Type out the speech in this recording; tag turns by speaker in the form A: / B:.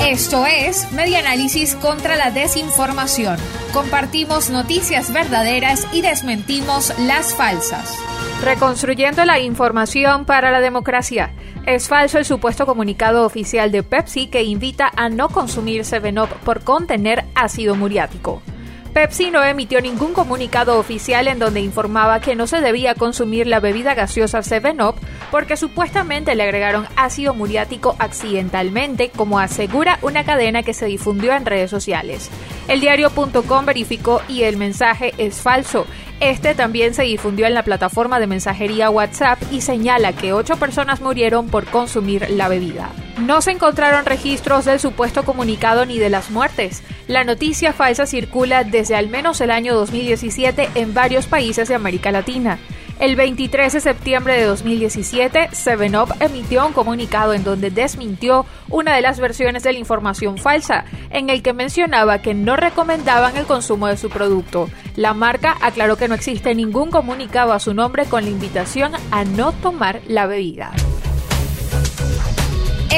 A: Esto es Media Análisis contra la Desinformación. Compartimos noticias verdaderas y desmentimos las falsas.
B: Reconstruyendo la información para la democracia. Es falso el supuesto comunicado oficial de Pepsi que invita a no consumir 7-Up por contener ácido muriático. Pepsi no emitió ningún comunicado oficial en donde informaba que no se debía consumir la bebida gaseosa 7-Up porque supuestamente le agregaron ácido muriático accidentalmente, como asegura una cadena que se difundió en redes sociales. El diario.com verificó y el mensaje es falso. Este también se difundió en la plataforma de mensajería WhatsApp y señala que ocho personas murieron por consumir la bebida. No se encontraron registros del supuesto comunicado ni de las muertes. La noticia falsa circula desde al menos el año 2017 en varios países de América Latina. El 23 de septiembre de 2017, 7up emitió un comunicado en donde desmintió una de las versiones de la información falsa, en el que mencionaba que no recomendaban el consumo de su producto. La marca aclaró que no existe ningún comunicado a su nombre con la invitación a no tomar la bebida.